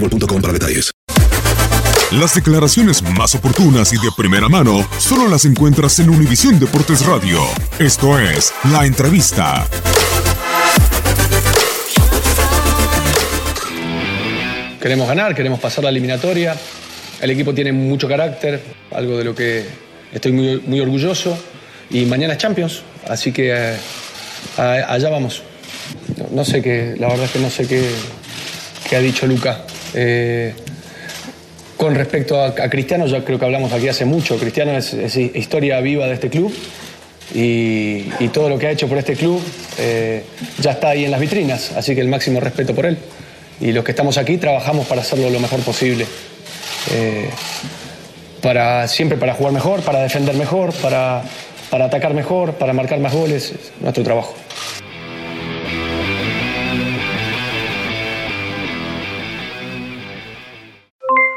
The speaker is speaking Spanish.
boostmobile.com detalles. Las declaraciones más oportunas y de primera mano solo las encuentras en Univisión Deportes Radio. Esto es La Entrevista. Queremos ganar, queremos pasar la eliminatoria. El equipo tiene mucho carácter, algo de lo que estoy muy, orgulloso. Y mañana es Champions, así que eh, allá vamos. No, sé qué, la verdad es que no sé qué ha dicho Luca. Eh, con respecto a, Cristiano, ya creo que hablamos aquí hace mucho. Cristiano es, historia viva de este club y, todo lo que ha hecho por este club eh, ya está ahí en las vitrinas, así que el máximo respeto por él. Y los que estamos aquí trabajamos para hacerlo lo mejor posible. Eh, para, siempre para jugar mejor, para defender mejor, para, para atacar mejor, para marcar más goles. Es nuestro trabajo.